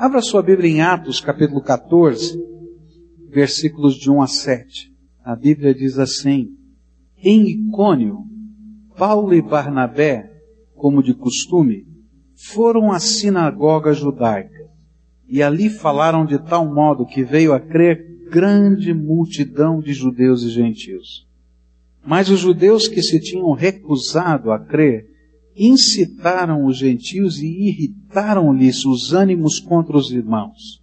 Abra sua Bíblia em Atos, capítulo 14, versículos de 1 a 7. A Bíblia diz assim: Em Icônio, Paulo e Barnabé, como de costume, foram à sinagoga judaica e ali falaram de tal modo que veio a crer grande multidão de judeus e gentios. Mas os judeus que se tinham recusado a crer incitaram os gentios e irritaram-lhes os ânimos contra os irmãos.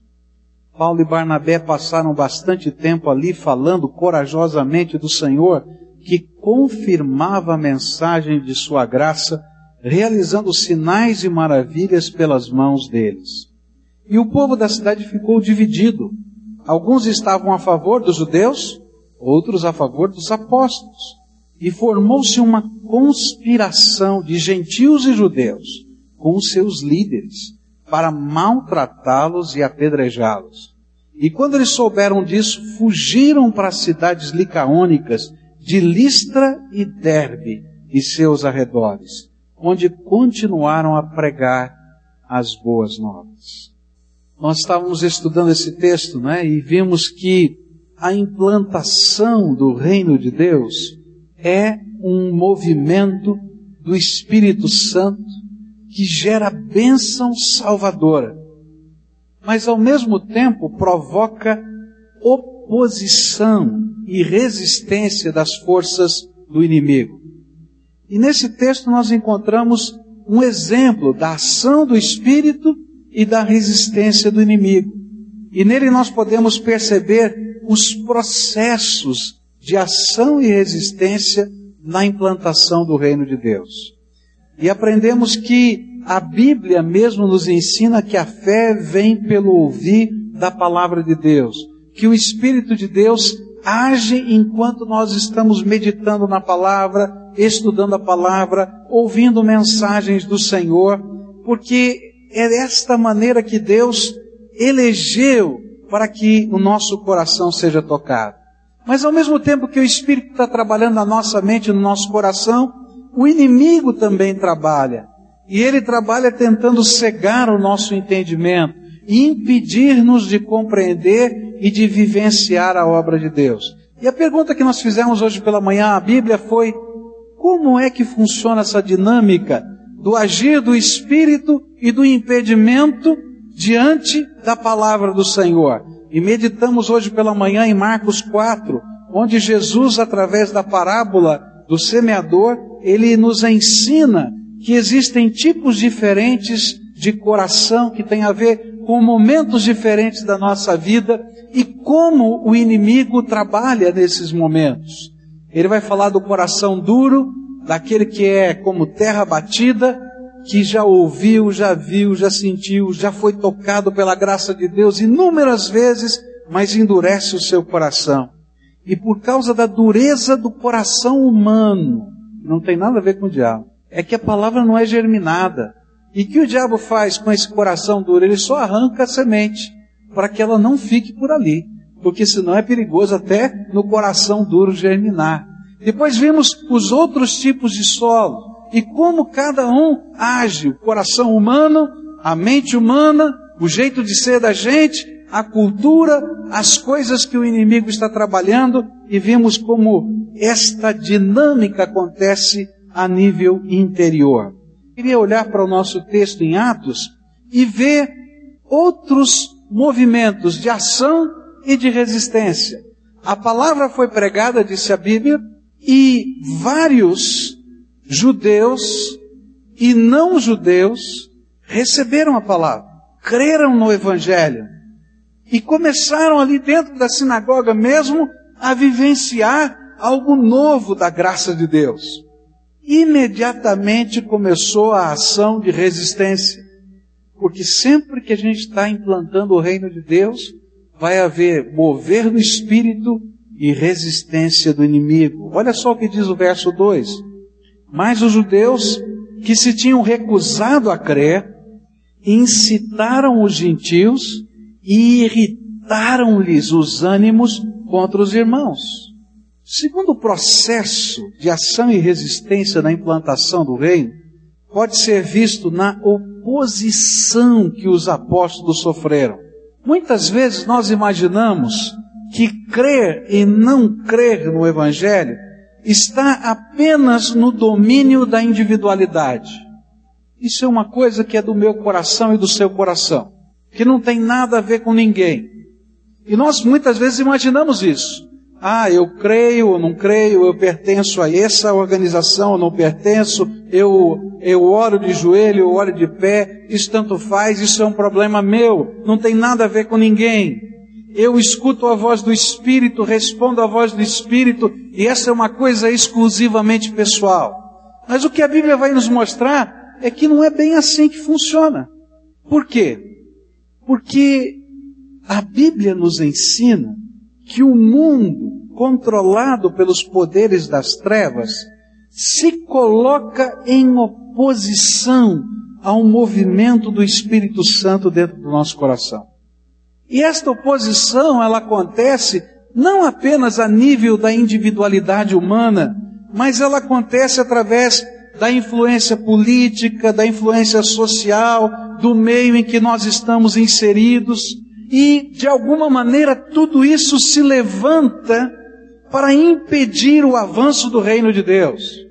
Paulo e Barnabé passaram bastante tempo ali falando corajosamente do Senhor, que confirmava a mensagem de sua graça, realizando sinais e maravilhas pelas mãos deles. E o povo da cidade ficou dividido. Alguns estavam a favor dos judeus, outros a favor dos apóstolos. E formou-se uma conspiração de gentios e judeus com os seus líderes para maltratá-los e apedrejá-los. E quando eles souberam disso, fugiram para as cidades licaônicas de Listra e Derbe e seus arredores, onde continuaram a pregar as boas novas. Nós estávamos estudando esse texto, né, e vimos que a implantação do reino de Deus é um movimento do Espírito Santo que gera bênção salvadora, mas ao mesmo tempo provoca oposição e resistência das forças do inimigo. E nesse texto nós encontramos um exemplo da ação do Espírito e da resistência do inimigo. E nele nós podemos perceber os processos de ação e resistência na implantação do reino de Deus. E aprendemos que a Bíblia mesmo nos ensina que a fé vem pelo ouvir da palavra de Deus, que o Espírito de Deus age enquanto nós estamos meditando na palavra, estudando a palavra, ouvindo mensagens do Senhor, porque é desta maneira que Deus elegeu para que o nosso coração seja tocado. Mas ao mesmo tempo que o Espírito está trabalhando na nossa mente, no nosso coração, o inimigo também trabalha. E ele trabalha tentando cegar o nosso entendimento impedir-nos de compreender e de vivenciar a obra de Deus. E a pergunta que nós fizemos hoje pela manhã à Bíblia foi: como é que funciona essa dinâmica do agir do Espírito e do impedimento diante da palavra do Senhor. E meditamos hoje pela manhã em Marcos 4, onde Jesus, através da parábola do semeador, ele nos ensina que existem tipos diferentes de coração que tem a ver com momentos diferentes da nossa vida e como o inimigo trabalha nesses momentos. Ele vai falar do coração duro, daquele que é como terra batida, que já ouviu, já viu, já sentiu, já foi tocado pela graça de Deus inúmeras vezes, mas endurece o seu coração. E por causa da dureza do coração humano, não tem nada a ver com o diabo, é que a palavra não é germinada. E que o diabo faz com esse coração duro? Ele só arranca a semente, para que ela não fique por ali, porque senão é perigoso até no coração duro germinar. Depois vimos os outros tipos de solo e como cada um age, o coração humano, a mente humana, o jeito de ser da gente, a cultura, as coisas que o inimigo está trabalhando e vimos como esta dinâmica acontece a nível interior. Queria olhar para o nosso texto em Atos e ver outros movimentos de ação e de resistência. A palavra foi pregada, disse a Bíblia, e vários judeus e não judeus receberam a palavra, creram no Evangelho e começaram ali dentro da sinagoga mesmo a vivenciar algo novo da graça de Deus. Imediatamente começou a ação de resistência, porque sempre que a gente está implantando o reino de Deus, vai haver mover do espírito e resistência do inimigo. Olha só o que diz o verso 2. Mas os judeus que se tinham recusado a crer, incitaram os gentios e irritaram-lhes os ânimos contra os irmãos. Segundo o processo de ação e resistência na implantação do reino, pode ser visto na oposição que os apóstolos sofreram. Muitas vezes nós imaginamos que crer e não crer no Evangelho está apenas no domínio da individualidade. Isso é uma coisa que é do meu coração e do seu coração, que não tem nada a ver com ninguém. E nós muitas vezes imaginamos isso. Ah, eu creio ou não creio, eu pertenço a essa organização ou não pertenço, eu, eu oro de joelho, eu oro de pé, isso tanto faz, isso é um problema meu, não tem nada a ver com ninguém. Eu escuto a voz do Espírito, respondo à voz do Espírito, e essa é uma coisa exclusivamente pessoal. Mas o que a Bíblia vai nos mostrar é que não é bem assim que funciona. Por quê? Porque a Bíblia nos ensina que o mundo, controlado pelos poderes das trevas, se coloca em oposição ao movimento do Espírito Santo dentro do nosso coração. E esta oposição, ela acontece não apenas a nível da individualidade humana, mas ela acontece através da influência política, da influência social, do meio em que nós estamos inseridos, e, de alguma maneira, tudo isso se levanta para impedir o avanço do reino de Deus.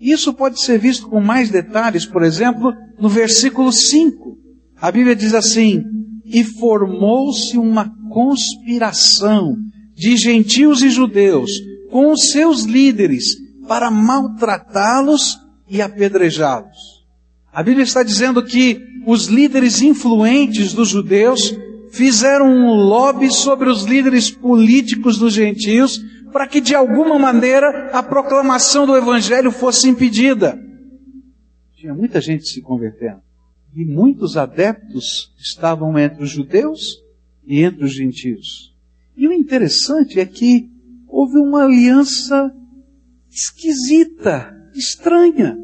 Isso pode ser visto com mais detalhes, por exemplo, no versículo 5. A Bíblia diz assim: E formou-se uma conspiração de gentios e judeus com os seus líderes para maltratá-los e apedrejá-los. A Bíblia está dizendo que os líderes influentes dos judeus fizeram um lobby sobre os líderes políticos dos gentios para que de alguma maneira a proclamação do evangelho fosse impedida. Tinha muita gente se convertendo. E muitos adeptos estavam entre os judeus e entre os gentios. E o interessante é que houve uma aliança esquisita, estranha.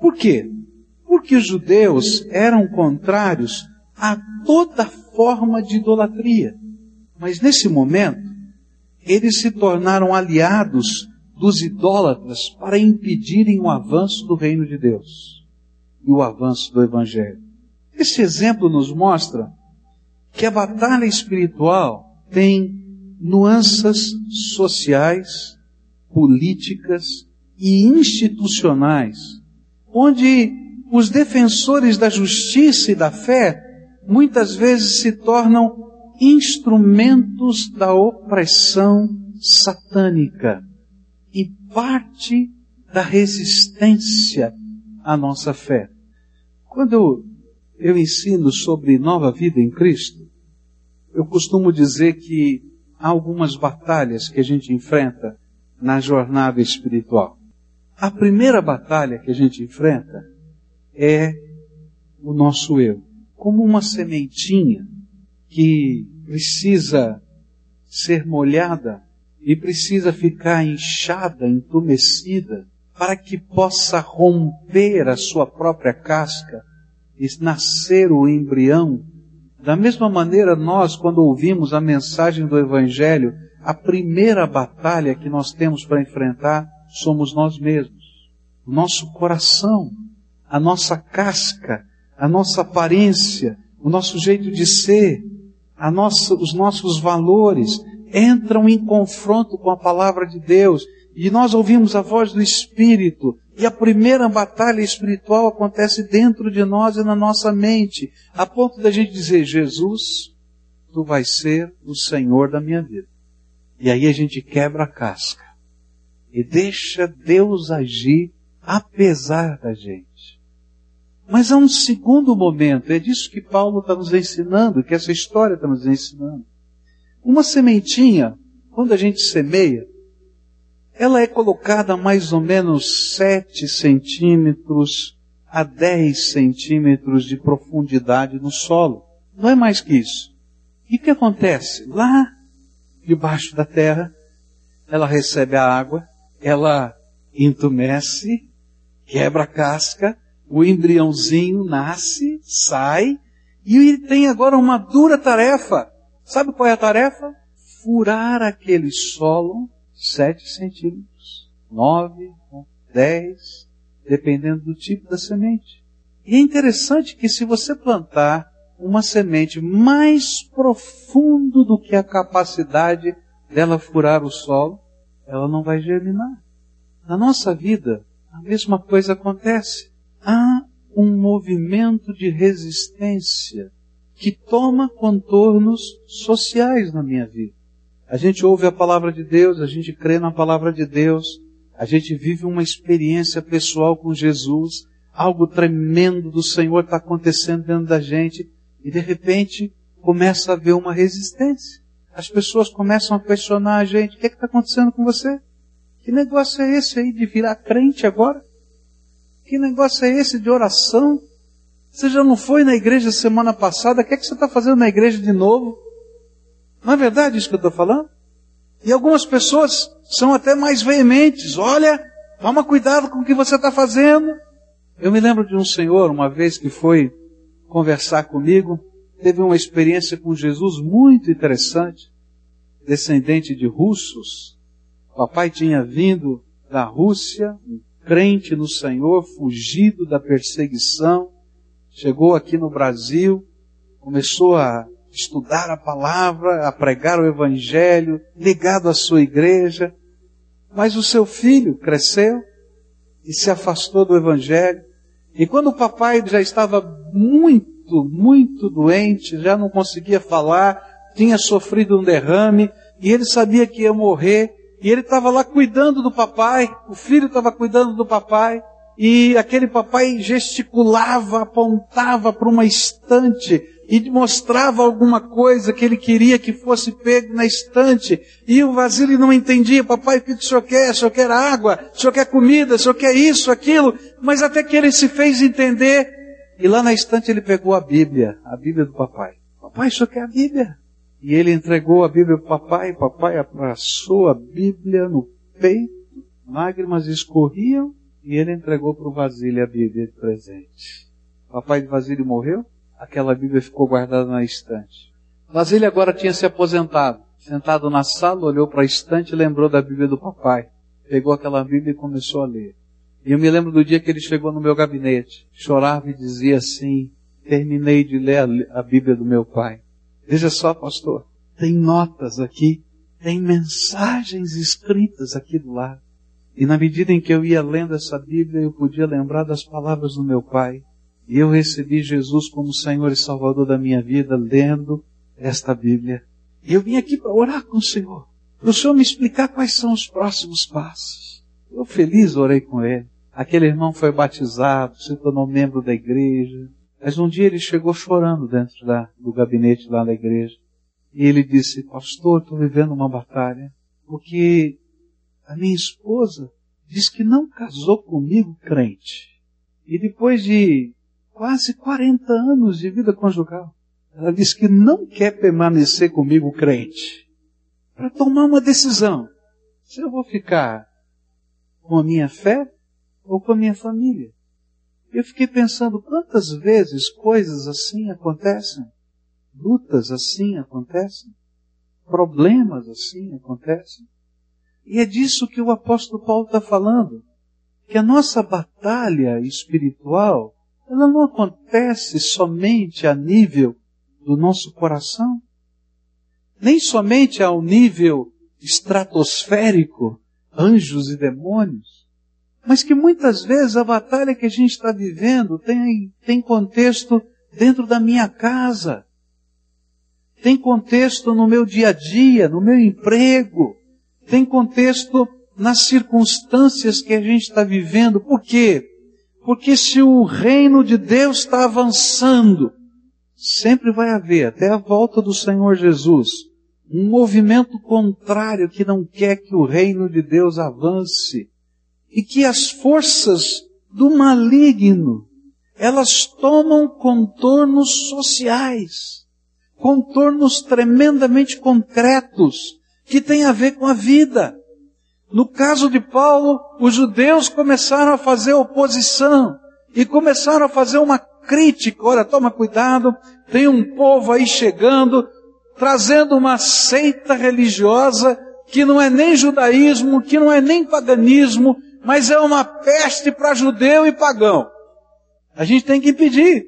Por quê? Porque os judeus eram contrários a toda forma de idolatria. Mas nesse momento, eles se tornaram aliados dos idólatras para impedirem o avanço do reino de Deus e o avanço do Evangelho. Esse exemplo nos mostra que a batalha espiritual tem nuances sociais, políticas e institucionais, onde os defensores da justiça e da fé muitas vezes se tornam instrumentos da opressão satânica e parte da resistência à nossa fé. Quando eu ensino sobre nova vida em Cristo, eu costumo dizer que há algumas batalhas que a gente enfrenta na jornada espiritual. A primeira batalha que a gente enfrenta é o nosso eu como uma sementinha que precisa ser molhada e precisa ficar inchada, entumecida, para que possa romper a sua própria casca e nascer o embrião. Da mesma maneira, nós, quando ouvimos a mensagem do Evangelho, a primeira batalha que nós temos para enfrentar somos nós mesmos. O nosso coração, a nossa casca, a nossa aparência, o nosso jeito de ser, nossa, os nossos valores entram em confronto com a palavra de Deus e nós ouvimos a voz do Espírito e a primeira batalha espiritual acontece dentro de nós e na nossa mente, a ponto da gente dizer, Jesus, tu vais ser o Senhor da minha vida. E aí a gente quebra a casca e deixa Deus agir apesar da gente. Mas há um segundo momento, é disso que Paulo está nos ensinando, que essa história está nos ensinando. Uma sementinha, quando a gente semeia, ela é colocada a mais ou menos 7 centímetros a 10 centímetros de profundidade no solo. Não é mais que isso. E o que acontece? Lá, debaixo da terra, ela recebe a água, ela entumece, quebra a casca, o embriãozinho nasce, sai, e ele tem agora uma dura tarefa. Sabe qual é a tarefa? Furar aquele solo sete centímetros, nove, dez, dependendo do tipo da semente. E é interessante que se você plantar uma semente mais profundo do que a capacidade dela furar o solo, ela não vai germinar. Na nossa vida, a mesma coisa acontece. Há um movimento de resistência que toma contornos sociais na minha vida. A gente ouve a palavra de Deus, a gente crê na palavra de Deus, a gente vive uma experiência pessoal com Jesus, algo tremendo do Senhor está acontecendo dentro da gente, e de repente começa a haver uma resistência. As pessoas começam a questionar a gente: o que é está acontecendo com você? Que negócio é esse aí de virar crente agora? Que negócio é esse de oração? Você já não foi na igreja semana passada? O que é que você está fazendo na igreja de novo? Não é verdade isso que eu estou falando? E algumas pessoas são até mais veementes. Olha, toma cuidado com o que você está fazendo. Eu me lembro de um senhor, uma vez que foi conversar comigo, teve uma experiência com Jesus muito interessante, descendente de russos. Papai tinha vindo da Rússia, um crente no Senhor, fugido da perseguição, chegou aqui no Brasil, começou a estudar a palavra, a pregar o evangelho, ligado à sua igreja, mas o seu filho cresceu e se afastou do evangelho, e quando o papai já estava muito, muito doente, já não conseguia falar, tinha sofrido um derrame, e ele sabia que ia morrer, e ele estava lá cuidando do papai, o filho estava cuidando do papai, e aquele papai gesticulava, apontava para uma estante e mostrava alguma coisa que ele queria que fosse pego na estante. E o Vasílio não entendia, papai, o que o senhor quer? O senhor quer água? O senhor quer comida? O senhor quer isso, aquilo? Mas até que ele se fez entender. E lá na estante ele pegou a Bíblia, a Bíblia do papai. Papai, o senhor quer a Bíblia? E ele entregou a Bíblia para o papai, papai abraçou a Bíblia no peito, lágrimas escorriam, e ele entregou para o Vasílio a Bíblia de presente. Papai de Vasílio morreu? Aquela Bíblia ficou guardada na estante. Mas ele agora tinha se aposentado. Sentado na sala, olhou para a estante e lembrou da Bíblia do papai. Pegou aquela Bíblia e começou a ler. E eu me lembro do dia que ele chegou no meu gabinete, chorava e dizia assim: Terminei de ler a, Bíblia do meu pai. Veja só, pastor, tem notas aqui, tem mensagens escritas aqui do lado. E na medida em que eu ia lendo essa Bíblia, eu podia lembrar das palavras do meu pai. Eu recebi Jesus como Senhor e Salvador da minha vida lendo esta Bíblia. Eu vim aqui para orar com o Senhor. Para o Senhor me explicar quais são os próximos passos. Eu feliz orei com ele. Aquele irmão foi batizado, se tornou membro da igreja. Mas um dia ele chegou chorando dentro da, do gabinete lá da igreja. E ele disse, pastor, estou vivendo uma batalha. Porque a minha esposa diz que não casou comigo crente. E depois de quase 40 anos de vida conjugal. Ela diz que não quer permanecer comigo crente. Para tomar uma decisão. Se eu vou ficar com a minha fé ou com a minha família. Eu fiquei pensando quantas vezes coisas assim acontecem. Lutas assim acontecem. Problemas assim acontecem. E é disso que o apóstolo Paulo está falando. Que a nossa batalha espiritual ela não acontece somente a nível do nosso coração, nem somente ao nível estratosférico, anjos e demônios, mas que muitas vezes a batalha que a gente está vivendo tem, tem contexto dentro da minha casa, tem contexto no meu dia a dia, no meu emprego, tem contexto nas circunstâncias que a gente está vivendo. Por quê? Porque se o reino de Deus está avançando, sempre vai haver, até a volta do Senhor Jesus, um movimento contrário que não quer que o reino de Deus avance. E que as forças do maligno, elas tomam contornos sociais, contornos tremendamente concretos, que têm a ver com a vida. No caso de Paulo, os judeus começaram a fazer oposição e começaram a fazer uma crítica. Olha, toma cuidado, tem um povo aí chegando, trazendo uma seita religiosa que não é nem judaísmo, que não é nem paganismo, mas é uma peste para judeu e pagão. A gente tem que impedir.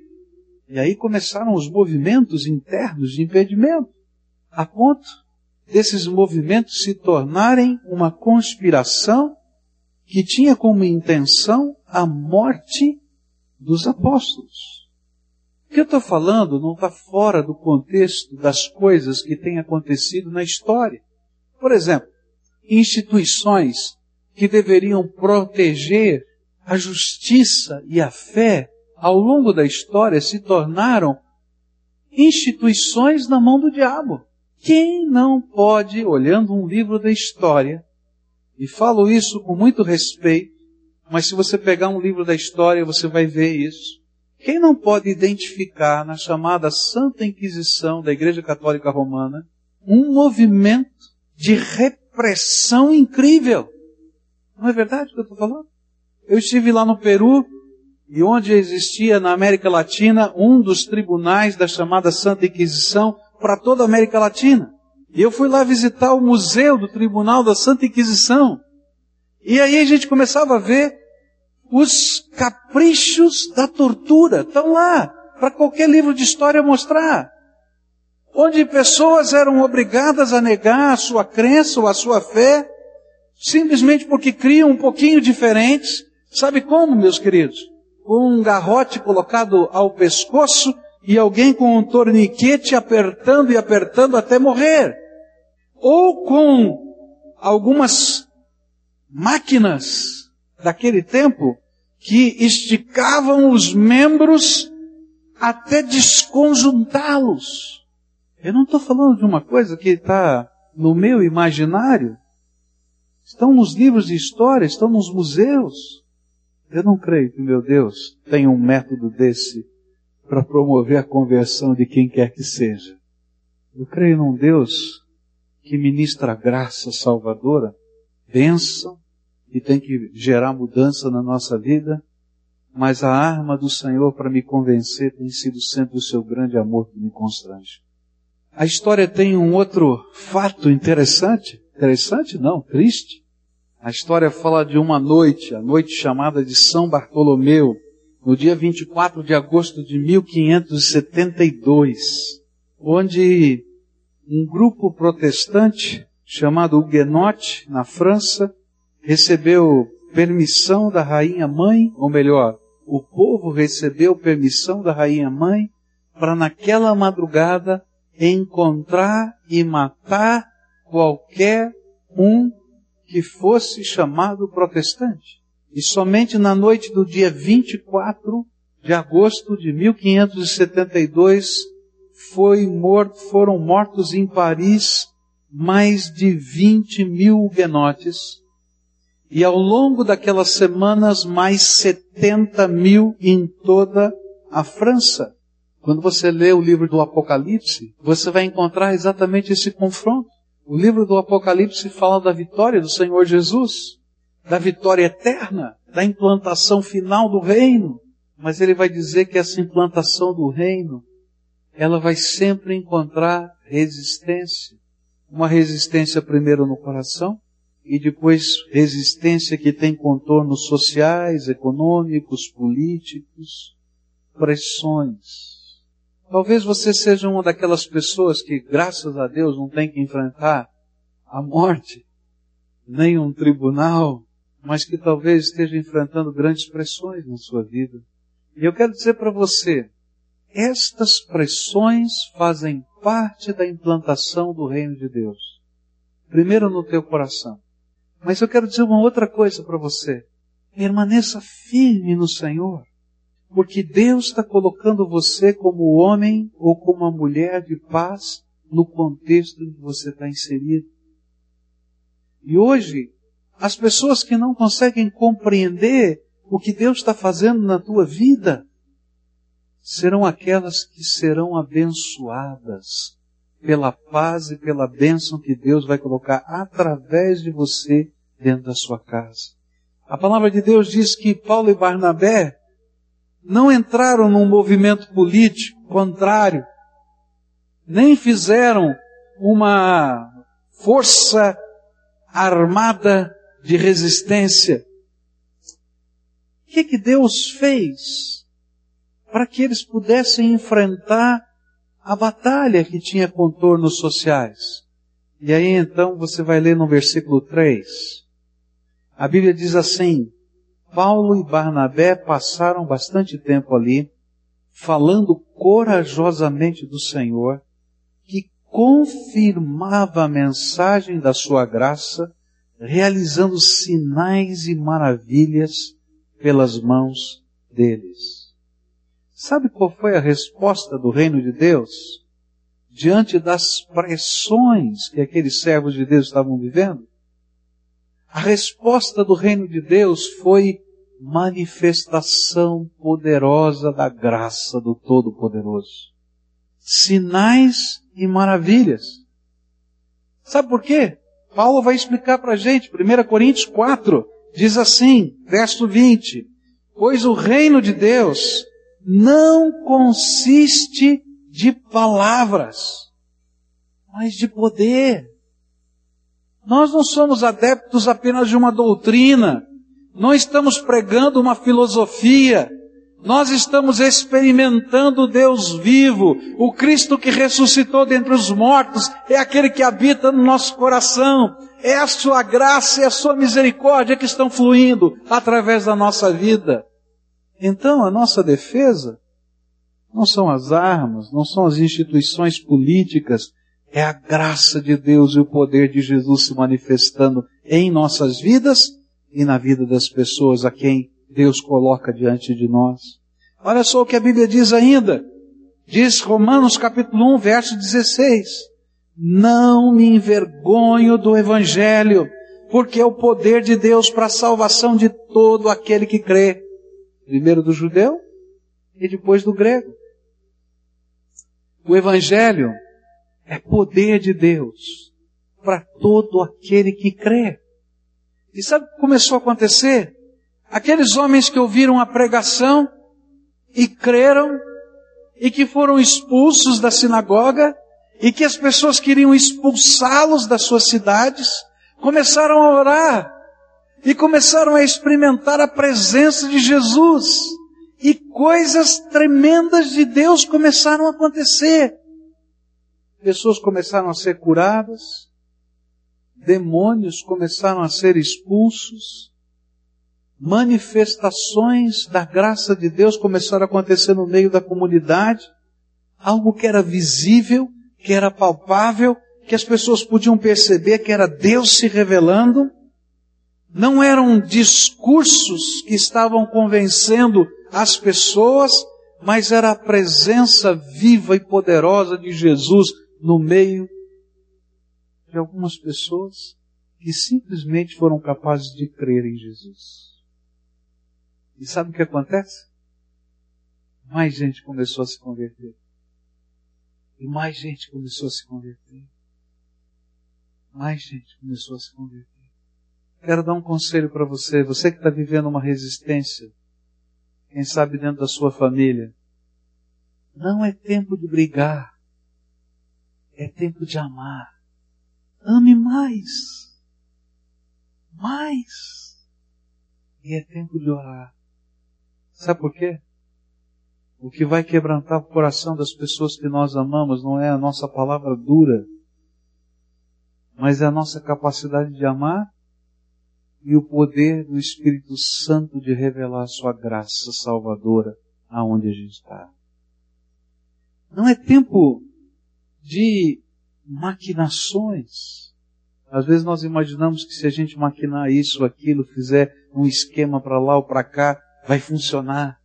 E aí começaram os movimentos internos de impedimento, a ponto desses movimentos se tornarem uma conspiração que tinha como intenção a morte dos apóstolos. O que eu estou falando não está fora do contexto das coisas que têm acontecido na história. Por exemplo, instituições que deveriam proteger a justiça e a fé ao longo da história se tornaram instituições na mão do diabo. Quem não pode, olhando um livro da história, e falo isso com muito respeito, mas se você pegar um livro da história, você vai ver isso. Quem não pode identificar na chamada Santa Inquisição da Igreja Católica Romana um movimento de repressão incrível? Não é verdade o que eu estou falando? Eu estive lá no Peru, e onde existia na América Latina um dos tribunais da chamada Santa Inquisição para toda a América Latina. E eu fui lá visitar o museu do Tribunal da Santa Inquisição. E aí a gente começava a ver os caprichos da tortura. Estão lá, para qualquer livro de história mostrar. Onde pessoas eram obrigadas a negar a sua crença ou a sua fé, simplesmente porque criam um pouquinho diferentes. Sabe como, meus queridos? Com um garrote colocado ao pescoço e alguém com um torniquete apertando e apertando até morrer ou com algumas máquinas daquele tempo que esticavam os membros até desconjuntá-los. Eu não estou falando de uma coisa que está no meu imaginário. Estão nos livros de história, estão nos museus. Eu não creio que meu Deus tenha um método desse para promover a conversão de quem quer que seja. Eu creio num Deus que ministra graça salvadora, bênção, e tem que gerar mudança na nossa vida, mas a arma do Senhor para me convencer tem sido sempre o seu grande amor que me constrange. A história tem um outro fato interessante, interessante não, triste. A história fala de uma noite, a noite chamada de São Bartolomeu, no dia 24 de agosto de 1572, onde um grupo protestante chamado Huguenote, na França, recebeu permissão da rainha mãe, ou melhor, o povo recebeu permissão da rainha mãe para naquela madrugada encontrar e matar qualquer um que fosse chamado protestante. E somente na noite do dia 24 de agosto de 1572, foi morto, foram mortos em Paris mais de 20 mil huguenotes. E ao longo daquelas semanas, mais 70 mil em toda a França. Quando você lê o livro do Apocalipse, você vai encontrar exatamente esse confronto. O livro do Apocalipse fala da vitória do Senhor Jesus, da vitória eterna, da implantação final do reino. Mas ele vai dizer que essa implantação do reino ela vai sempre encontrar resistência. Uma resistência primeiro no coração e depois resistência que tem contornos sociais, econômicos, políticos, pressões. Talvez você seja uma daquelas pessoas que, graças a Deus, não tem que enfrentar a morte, nem um tribunal, mas que talvez esteja enfrentando grandes pressões na sua vida. E eu quero dizer para você, estas pressões fazem parte da implantação do reino de Deus. Primeiro no teu coração. Mas eu quero dizer uma outra coisa para você. Permaneça firme no Senhor. Porque Deus está colocando você como homem ou como uma mulher de paz no contexto em que você está inserido. E hoje, as pessoas que não conseguem compreender o que Deus está fazendo na tua vida, serão aquelas que serão abençoadas pela paz e pela bênção que Deus vai colocar através de você dentro da sua casa. A palavra de Deus diz que Paulo e Barnabé não entraram num movimento político contrário, nem fizeram uma força armada de resistência, que, que Deus fez para que eles pudessem enfrentar a batalha que tinha contornos sociais. E aí então você vai ler no versículo 3. A Bíblia diz assim: Paulo e Barnabé passaram bastante tempo ali, falando corajosamente do Senhor, que confirmava a mensagem da sua graça, realizando sinais e maravilhas pelas mãos deles. Sabe qual foi a resposta do reino de Deus? Diante das pressões que aqueles servos de Deus estavam vivendo? A resposta do reino de Deus foi manifestação poderosa da graça do Todo-Poderoso. Sinais e maravilhas. Sabe por quê? Paulo vai explicar para a gente, 1 Coríntios 4, diz assim, verso 20, pois o reino de Deus não consiste de palavras, mas de poder. Nós não somos adeptos apenas de uma doutrina, não estamos pregando uma filosofia, nós estamos experimentando Deus vivo, o Cristo que ressuscitou dentre os mortos, é aquele que habita no nosso coração, é a sua graça e a sua misericórdia que estão fluindo através da nossa vida. Então, a nossa defesa não são as armas, não são as instituições políticas, é a graça de Deus e o poder de Jesus se manifestando em nossas vidas e na vida das pessoas a quem Deus coloca diante de nós. Olha só o que a Bíblia diz ainda. Diz Romanos capítulo 1, verso 16. Não me envergonho do Evangelho, porque é o poder de Deus para a salvação de todo aquele que crê Primeiro do judeu e depois do grego. O Evangelho é poder de Deus para todo aquele que crê. E sabe o que começou a acontecer? Aqueles homens que ouviram a pregação e creram e que foram expulsos da sinagoga e que as pessoas queriam expulsá-los das suas cidades, começaram a orar e começaram a experimentar a presença de Jesus. E coisas tremendas de Deus começaram a acontecer. Pessoas começaram a ser curadas, demônios começaram a ser expulsos, manifestações da graça de Deus começaram a acontecer no meio da comunidade, algo que era visível, que era palpável, que as pessoas podiam perceber que era Deus se revelando não eram discursos que estavam convencendo as pessoas, mas era a presença viva e poderosa de Jesus no meio de algumas pessoas que simplesmente foram capazes de crer em Jesus. E sabe o que acontece? Mais gente começou a se converter. E mais gente começou a se converter. Mais gente começou a se converter. Quero dar um conselho para você, você que está vivendo uma resistência, quem sabe dentro da sua família. Não é tempo de brigar, é tempo de amar. Ame mais, mais. E é tempo de orar. Sabe por quê? O que vai quebrantar o coração das pessoas que nós amamos não é a nossa palavra dura, mas é a nossa capacidade de amar e o poder do Espírito Santo de revelar sua graça salvadora aonde a gente está. Não é tempo de maquinações. Às vezes nós imaginamos que se a gente maquinar isso aquilo, fizer um esquema para lá ou para cá, vai funcionar.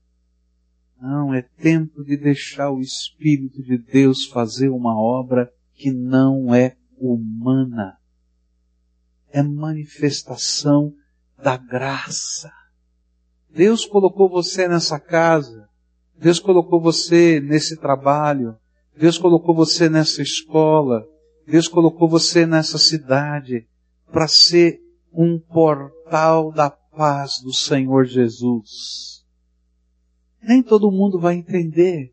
Não, é tempo de deixar o Espírito de Deus fazer uma obra que não é humana é manifestação da graça. Deus colocou você nessa casa, Deus colocou você nesse trabalho, Deus colocou você nessa escola, Deus colocou você nessa cidade para ser um portal da paz do Senhor Jesus. Nem todo mundo vai entender,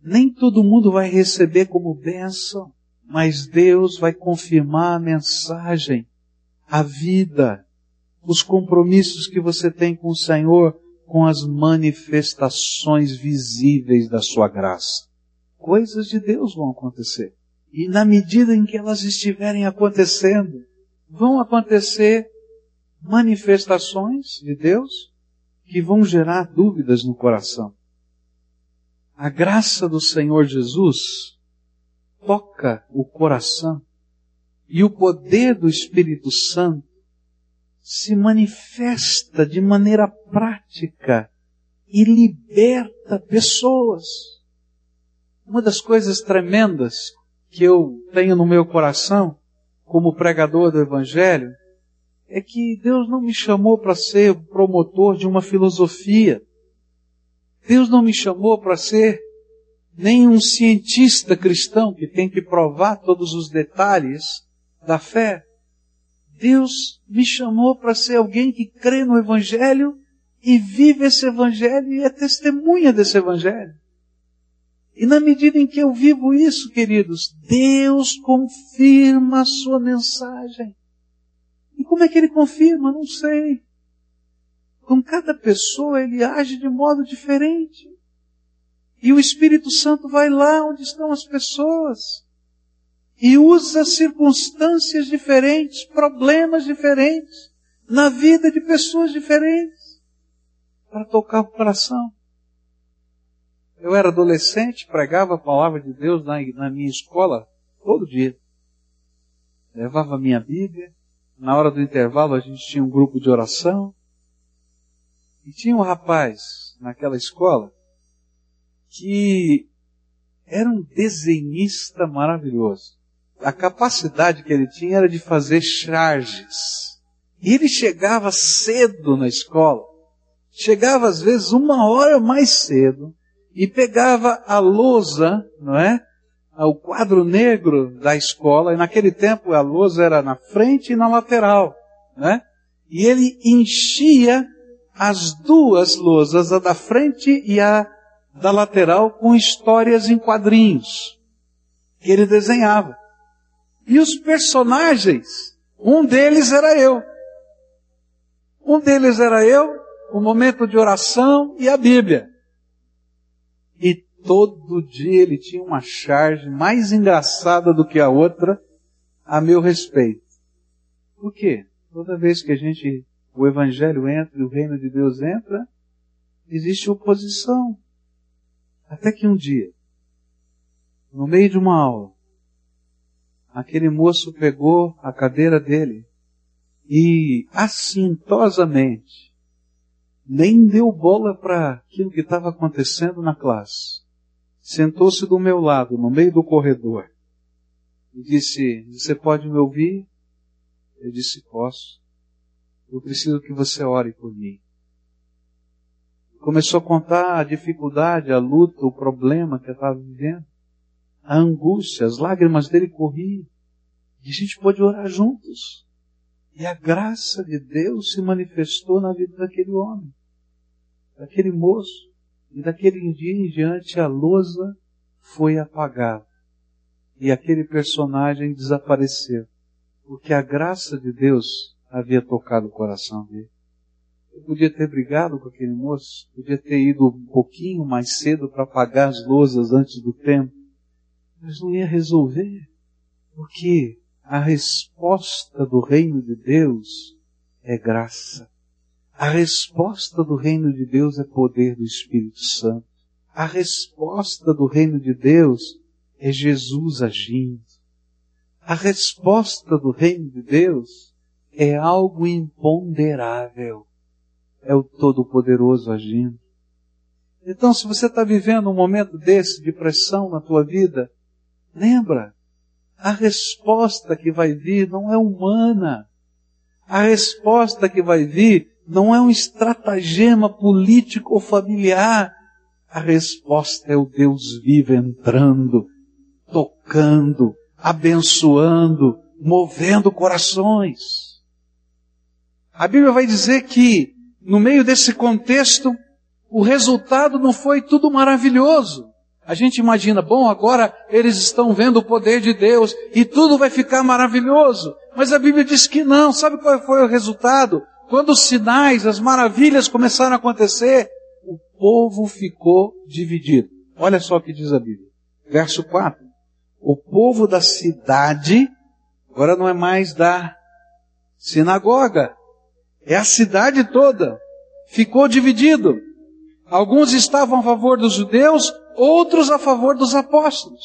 nem todo mundo vai receber como bênção, mas Deus vai confirmar a mensagem a vida, os compromissos que você tem com o Senhor com as manifestações visíveis da sua graça. Coisas de Deus vão acontecer. E na medida em que elas estiverem acontecendo, vão acontecer manifestações de Deus que vão gerar dúvidas no coração. A graça do Senhor Jesus toca o coração e o poder do Espírito Santo se manifesta de maneira prática e liberta pessoas. Uma das coisas tremendas que eu tenho no meu coração, como pregador do Evangelho, é que Deus não me chamou para ser promotor de uma filosofia. Deus não me chamou para ser nem um cientista cristão que tem que provar todos os detalhes da fé. Deus me chamou para ser alguém que crê no Evangelho e vive esse Evangelho e é testemunha desse Evangelho. E na medida em que eu vivo isso, queridos, Deus confirma a sua mensagem. E como é que ele confirma? Não sei. Com cada pessoa ele age de modo diferente. E o Espírito Santo vai lá onde estão as pessoas e usa circunstâncias diferentes, problemas diferentes, na vida de pessoas diferentes, para tocar o coração. Eu era adolescente, pregava a palavra de Deus na, na minha escola todo dia. Levava minha Bíblia. Na hora do intervalo a gente tinha um grupo de oração. E tinha um rapaz naquela escola que era um desenhista maravilhoso a capacidade que ele tinha era de fazer charges. E ele chegava cedo na escola, chegava às vezes uma hora mais cedo, e pegava a lousa, não é? O quadro negro da escola, e naquele tempo a lousa era na frente e na lateral, né? E ele enchia as duas lousas, a da frente e a da lateral, com histórias em quadrinhos que ele desenhava. E os personagens, um deles era eu. Um deles era eu, o momento de oração e a Bíblia. E todo dia ele tinha uma charge mais engraçada do que a outra a meu respeito. Por quê? Toda vez que a gente, o Evangelho entra e o reino de Deus entra, existe oposição. Até que um dia, no meio de uma aula, aquele moço pegou a cadeira dele e assintosamente nem deu bola para aquilo que estava acontecendo na classe. Sentou-se do meu lado, no meio do corredor, e disse: Você pode me ouvir? Eu disse: Posso. Eu preciso que você ore por mim. Começou a contar a dificuldade, a luta, o problema que eu estava vivendo a angústia, as lágrimas dele corriam. E a gente pôde orar juntos. E a graça de Deus se manifestou na vida daquele homem, daquele moço. E daquele dia em diante a lousa foi apagada. E aquele personagem desapareceu. Porque a graça de Deus havia tocado o coração dele. Eu podia ter brigado com aquele moço, podia ter ido um pouquinho mais cedo para apagar as lousas antes do tempo mas não ia resolver, porque a resposta do reino de Deus é graça. A resposta do reino de Deus é poder do Espírito Santo. A resposta do reino de Deus é Jesus agindo. A resposta do reino de Deus é algo imponderável. É o Todo-Poderoso agindo. Então, se você está vivendo um momento desse de pressão na tua vida, Lembra? A resposta que vai vir não é humana. A resposta que vai vir não é um estratagema político ou familiar. A resposta é o Deus vivo entrando, tocando, abençoando, movendo corações. A Bíblia vai dizer que, no meio desse contexto, o resultado não foi tudo maravilhoso. A gente imagina, bom, agora eles estão vendo o poder de Deus e tudo vai ficar maravilhoso. Mas a Bíblia diz que não. Sabe qual foi o resultado? Quando os sinais, as maravilhas começaram a acontecer, o povo ficou dividido. Olha só o que diz a Bíblia. Verso 4. O povo da cidade, agora não é mais da sinagoga, é a cidade toda, ficou dividido. Alguns estavam a favor dos judeus, outros a favor dos apóstolos.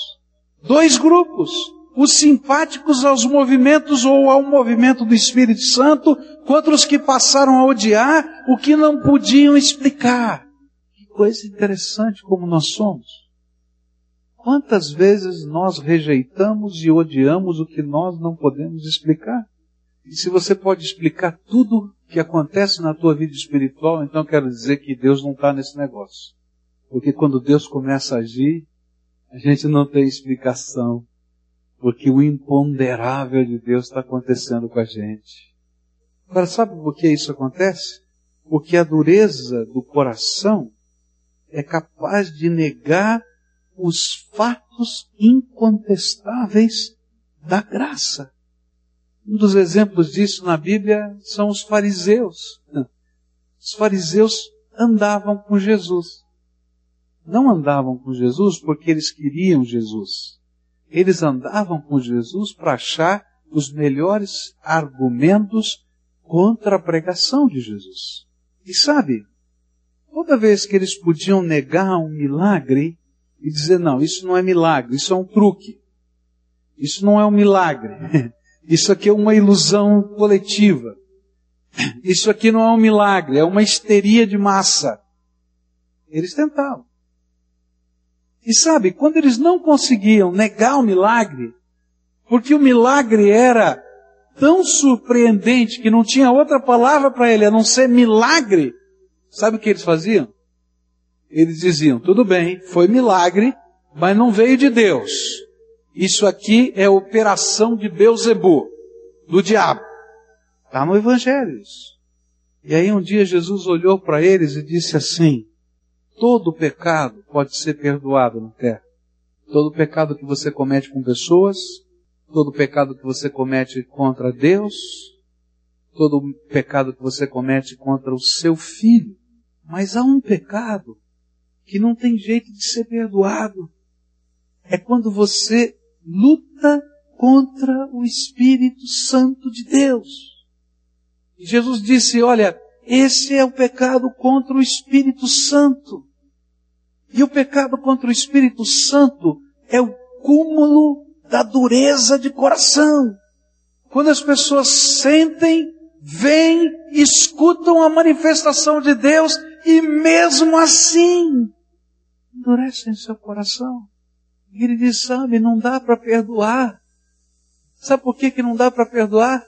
Dois grupos. Os simpáticos aos movimentos ou ao movimento do Espírito Santo, contra os que passaram a odiar o que não podiam explicar. Que coisa interessante como nós somos. Quantas vezes nós rejeitamos e odiamos o que nós não podemos explicar? E se você pode explicar tudo que acontece na tua vida espiritual, então quero dizer que Deus não está nesse negócio. Porque quando Deus começa a agir, a gente não tem explicação. Porque o imponderável de Deus está acontecendo com a gente. Agora, sabe por que isso acontece? Porque a dureza do coração é capaz de negar os fatos incontestáveis da graça. Um dos exemplos disso na Bíblia são os fariseus. Os fariseus andavam com Jesus. Não andavam com Jesus porque eles queriam Jesus. Eles andavam com Jesus para achar os melhores argumentos contra a pregação de Jesus. E sabe, toda vez que eles podiam negar um milagre e dizer, não, isso não é milagre, isso é um truque. Isso não é um milagre. Isso aqui é uma ilusão coletiva. Isso aqui não é um milagre, é uma histeria de massa. Eles tentavam. E sabe, quando eles não conseguiam negar o milagre, porque o milagre era tão surpreendente que não tinha outra palavra para ele a não ser milagre, sabe o que eles faziam? Eles diziam, tudo bem, foi milagre, mas não veio de Deus. Isso aqui é operação de Beuzebu, do diabo. Está no Evangelho isso. E aí um dia Jesus olhou para eles e disse assim, todo pecado pode ser perdoado na terra. Todo pecado que você comete com pessoas, todo pecado que você comete contra Deus, todo pecado que você comete contra o seu filho. Mas há um pecado que não tem jeito de ser perdoado. É quando você luta contra o Espírito Santo de Deus. Jesus disse, olha, esse é o pecado contra o Espírito Santo. E o pecado contra o Espírito Santo é o cúmulo da dureza de coração. Quando as pessoas sentem, veem, escutam a manifestação de Deus e mesmo assim endurecem seu coração. E ele diz, sabe, não dá para perdoar. Sabe por que, que não dá para perdoar?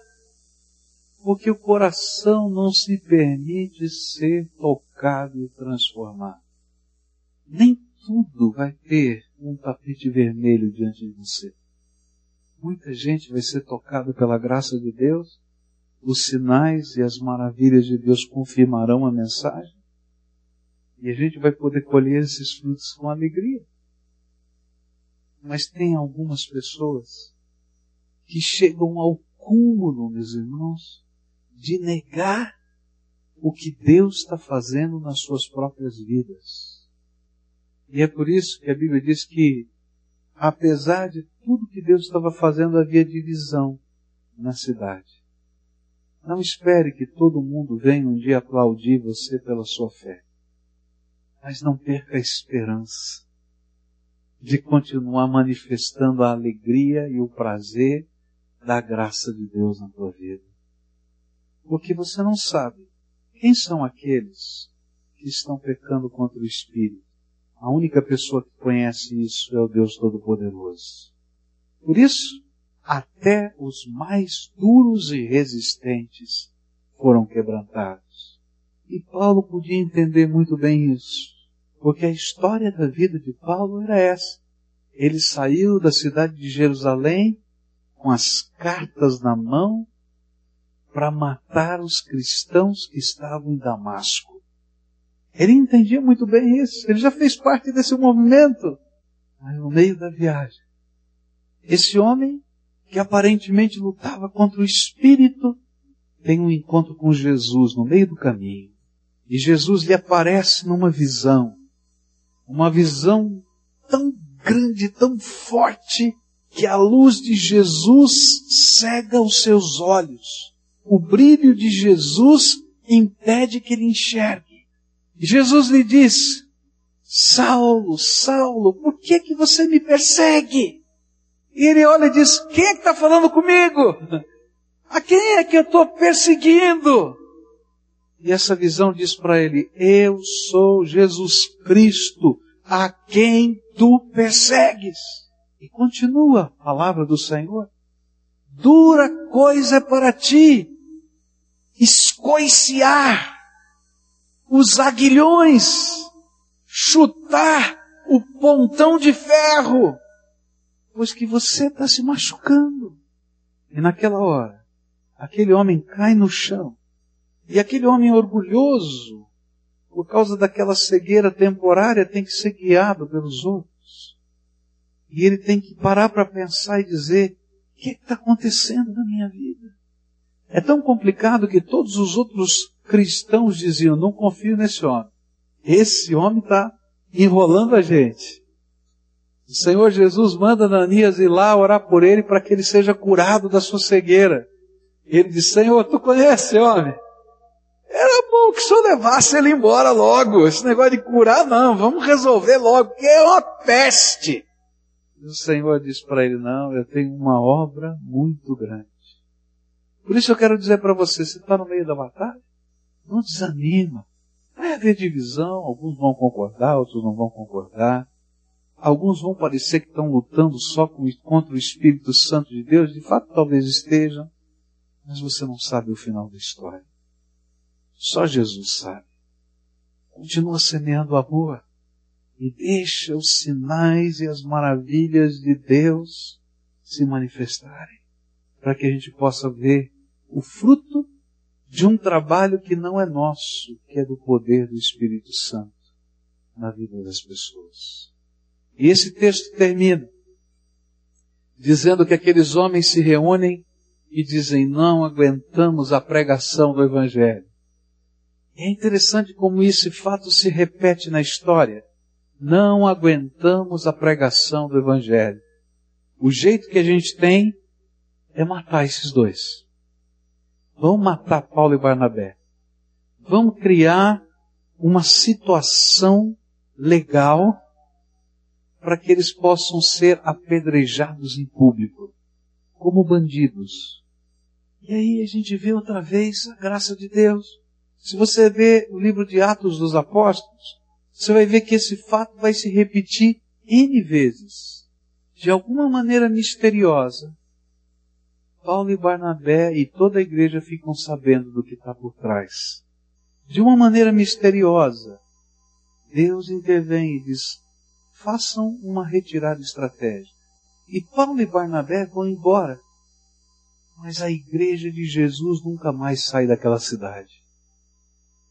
Porque o coração não se permite ser tocado e transformado. Nem tudo vai ter um tapete vermelho diante de você. Muita gente vai ser tocada pela graça de Deus, os sinais e as maravilhas de Deus confirmarão a mensagem, e a gente vai poder colher esses frutos com alegria. Mas tem algumas pessoas que chegam ao cúmulo, meus irmãos, de negar o que Deus está fazendo nas suas próprias vidas. E é por isso que a Bíblia diz que, apesar de tudo que Deus estava fazendo, havia divisão na cidade. Não espere que todo mundo venha um dia aplaudir você pela sua fé. Mas não perca a esperança de continuar manifestando a alegria e o prazer da graça de Deus na tua vida. Porque você não sabe quem são aqueles que estão pecando contra o Espírito. A única pessoa que conhece isso é o Deus Todo-Poderoso. Por isso, até os mais duros e resistentes foram quebrantados. E Paulo podia entender muito bem isso. Porque a história da vida de Paulo era essa. Ele saiu da cidade de Jerusalém com as cartas na mão para matar os cristãos que estavam em Damasco. Ele entendia muito bem isso. Ele já fez parte desse movimento. Mas no meio da viagem, esse homem que aparentemente lutava contra o espírito, tem um encontro com Jesus no meio do caminho. E Jesus lhe aparece numa visão. Uma visão tão grande, tão forte, que a luz de Jesus cega os seus olhos. O brilho de Jesus impede que ele enxergue. Jesus lhe diz, Saulo, Saulo, por que que você me persegue? E ele olha e diz, quem é que está falando comigo? A quem é que eu estou perseguindo? E essa visão diz para ele, eu sou Jesus Cristo, a quem tu persegues. E continua a palavra do Senhor. Dura coisa para ti escoiciar os aguilhões, chutar o pontão de ferro, pois que você está se machucando. E naquela hora, aquele homem cai no chão, e aquele homem orgulhoso, por causa daquela cegueira temporária, tem que ser guiado pelos outros. E ele tem que parar para pensar e dizer: o que está acontecendo na minha vida? É tão complicado que todos os outros cristãos diziam: não confio nesse homem. Esse homem está enrolando a gente. O Senhor Jesus manda Ananias ir lá orar por ele para que ele seja curado da sua cegueira. Ele diz: Senhor, tu conhece homem? Era bom que o senhor levasse ele embora logo. Esse negócio de curar, não. Vamos resolver logo, porque é uma peste. E o Senhor diz para ele: Não, eu tenho uma obra muito grande. Por isso eu quero dizer para você, você está no meio da batalha, não desanima. Vai haver divisão, alguns vão concordar, outros não vão concordar. Alguns vão parecer que estão lutando só contra o Espírito Santo de Deus, de fato talvez estejam, mas você não sabe o final da história. Só Jesus sabe. Continua semeando amor e deixa os sinais e as maravilhas de Deus se manifestarem, para que a gente possa ver o fruto de um trabalho que não é nosso, que é do poder do Espírito Santo na vida das pessoas. E esse texto termina dizendo que aqueles homens se reúnem e dizem: Não aguentamos a pregação do Evangelho. É interessante como esse fato se repete na história. Não aguentamos a pregação do Evangelho. O jeito que a gente tem é matar esses dois. Vamos matar Paulo e Barnabé. Vamos criar uma situação legal para que eles possam ser apedrejados em público, como bandidos. E aí a gente vê outra vez a graça de Deus. Se você vê o livro de Atos dos Apóstolos, você vai ver que esse fato vai se repetir N vezes. De alguma maneira misteriosa, Paulo e Barnabé e toda a igreja ficam sabendo do que está por trás. De uma maneira misteriosa, Deus intervém e diz: façam uma retirada estratégica. E Paulo e Barnabé vão embora. Mas a igreja de Jesus nunca mais sai daquela cidade.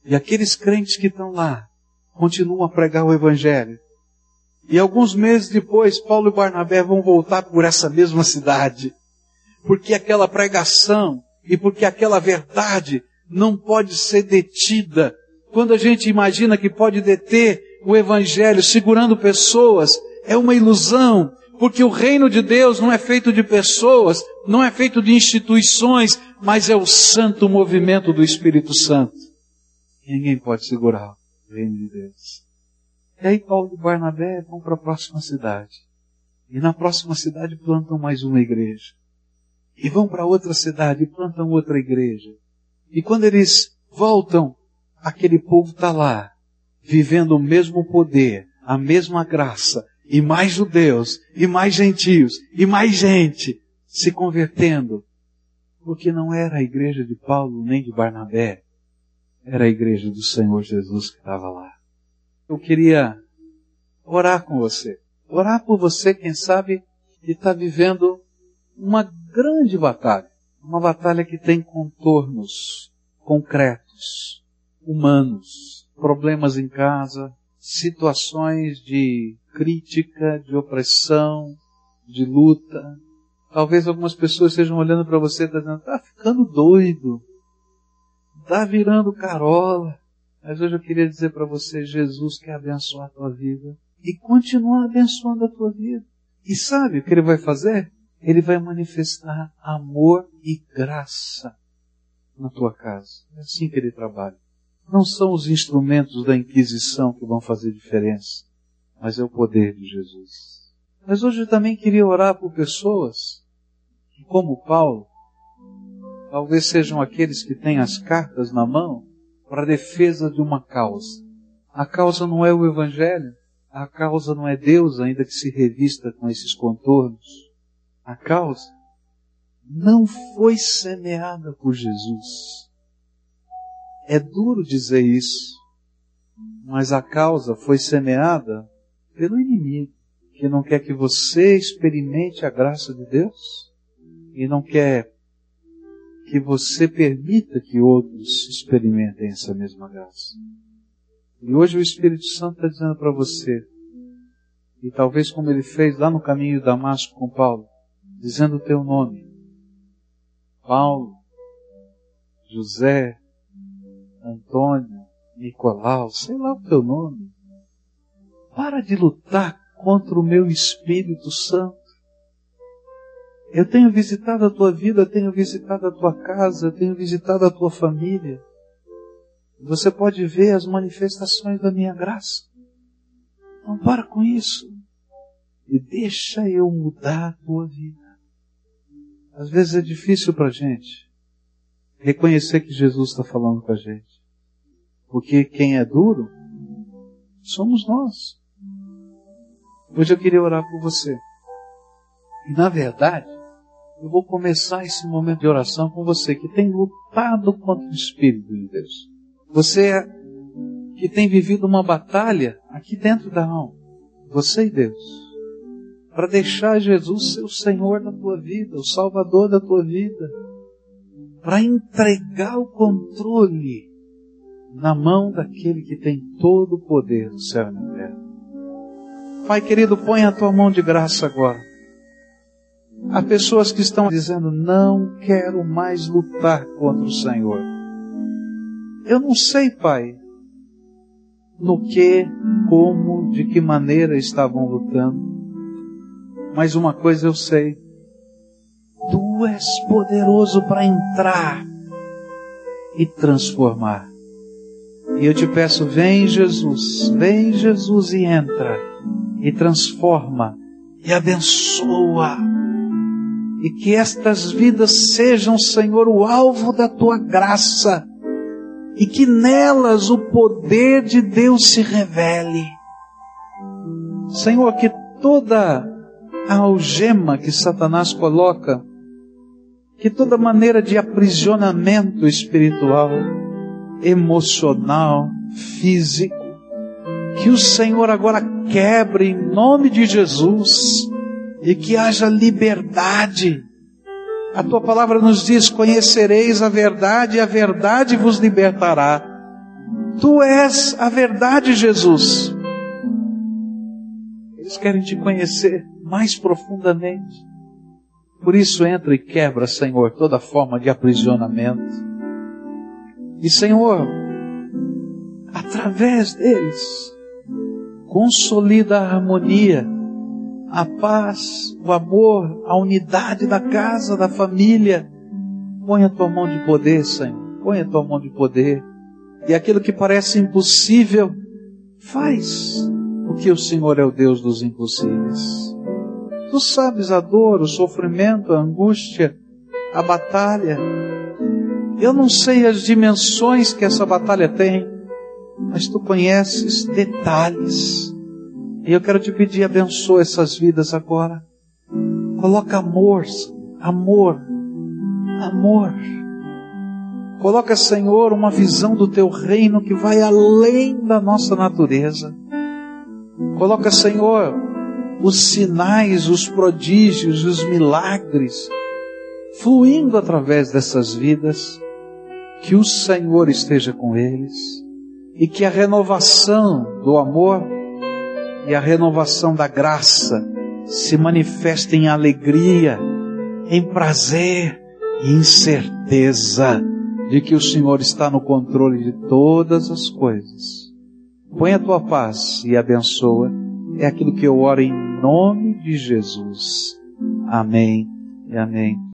E aqueles crentes que estão lá continuam a pregar o Evangelho. E alguns meses depois, Paulo e Barnabé vão voltar por essa mesma cidade porque aquela pregação e porque aquela verdade não pode ser detida. Quando a gente imagina que pode deter o Evangelho segurando pessoas, é uma ilusão, porque o reino de Deus não é feito de pessoas, não é feito de instituições, mas é o santo movimento do Espírito Santo. ninguém pode segurar o reino de Deus. E aí Paulo e Barnabé vão para a próxima cidade. E na próxima cidade plantam mais uma igreja e vão para outra cidade e plantam outra igreja. E quando eles voltam, aquele povo está lá, vivendo o mesmo poder, a mesma graça, e mais judeus, e mais gentios, e mais gente se convertendo. Porque não era a igreja de Paulo nem de Barnabé, era a igreja do Senhor Jesus que estava lá. Eu queria orar com você. Orar por você, quem sabe, que está vivendo uma grande batalha. Uma batalha que tem contornos concretos, humanos, problemas em casa, situações de crítica, de opressão, de luta. Talvez algumas pessoas estejam olhando para você e dizendo, está ficando doido. está virando carola. Mas hoje eu queria dizer para você, Jesus quer abençoar a tua vida e continuar abençoando a tua vida. E sabe o que ele vai fazer? Ele vai manifestar amor e graça na tua casa. É assim que ele trabalha. Não são os instrumentos da Inquisição que vão fazer diferença, mas é o poder de Jesus. Mas hoje eu também queria orar por pessoas que, como Paulo, talvez sejam aqueles que têm as cartas na mão para a defesa de uma causa. A causa não é o Evangelho, a causa não é Deus, ainda que se revista com esses contornos. A causa não foi semeada por Jesus. É duro dizer isso, mas a causa foi semeada pelo inimigo, que não quer que você experimente a graça de Deus e não quer que você permita que outros experimentem essa mesma graça. E hoje o Espírito Santo está dizendo para você, e talvez como ele fez lá no caminho de Damasco com Paulo, dizendo o teu nome, Paulo, José, Antônio, Nicolau, sei lá o teu nome. Para de lutar contra o meu Espírito Santo. Eu tenho visitado a tua vida, tenho visitado a tua casa, tenho visitado a tua família. Você pode ver as manifestações da minha graça. Não para com isso. E deixa eu mudar a tua vida. Às vezes é difícil para a gente reconhecer que Jesus está falando com a gente. Porque quem é duro somos nós. Hoje eu queria orar por você. E na verdade, eu vou começar esse momento de oração com você que tem lutado contra o Espírito de Deus. Você que tem vivido uma batalha aqui dentro da alma. Você e Deus. Para deixar Jesus ser o Senhor da tua vida, o Salvador da tua vida. Para entregar o controle na mão daquele que tem todo o poder do céu e na terra. Pai querido, põe a tua mão de graça agora. Há pessoas que estão dizendo: Não quero mais lutar contra o Senhor. Eu não sei, Pai, no que, como, de que maneira estavam lutando. Mas uma coisa eu sei: Tu és poderoso para entrar e transformar. E eu te peço, vem Jesus, vem Jesus e entra, e transforma, e abençoa, e que estas vidas sejam, Senhor, o alvo da tua graça, e que nelas o poder de Deus se revele. Senhor, que toda a algema que Satanás coloca, que toda maneira de aprisionamento espiritual, emocional, físico, que o Senhor agora quebre em nome de Jesus e que haja liberdade a tua palavra nos diz: Conhecereis a verdade, e a verdade vos libertará. Tu és a verdade, Jesus. Eles querem te conhecer mais profundamente. Por isso entra e quebra, Senhor, toda forma de aprisionamento. E, Senhor, através deles, consolida a harmonia a paz, o amor, a unidade da casa, da família. Põe a tua mão de poder, Senhor. Põe a tua mão de poder. E aquilo que parece impossível, faz. Porque o Senhor é o Deus dos impossíveis. Tu sabes a dor, o sofrimento, a angústia, a batalha. Eu não sei as dimensões que essa batalha tem, mas tu conheces detalhes. E eu quero te pedir, abençoa essas vidas agora. Coloca amor, amor, amor. Coloca, Senhor, uma visão do teu reino que vai além da nossa natureza. Coloca, Senhor, os sinais, os prodígios, os milagres fluindo através dessas vidas. Que o Senhor esteja com eles e que a renovação do amor e a renovação da graça se manifesta em alegria, em prazer e em certeza de que o Senhor está no controle de todas as coisas. Põe a tua paz e abençoa. É aquilo que eu oro em nome de Jesus. Amém e amém.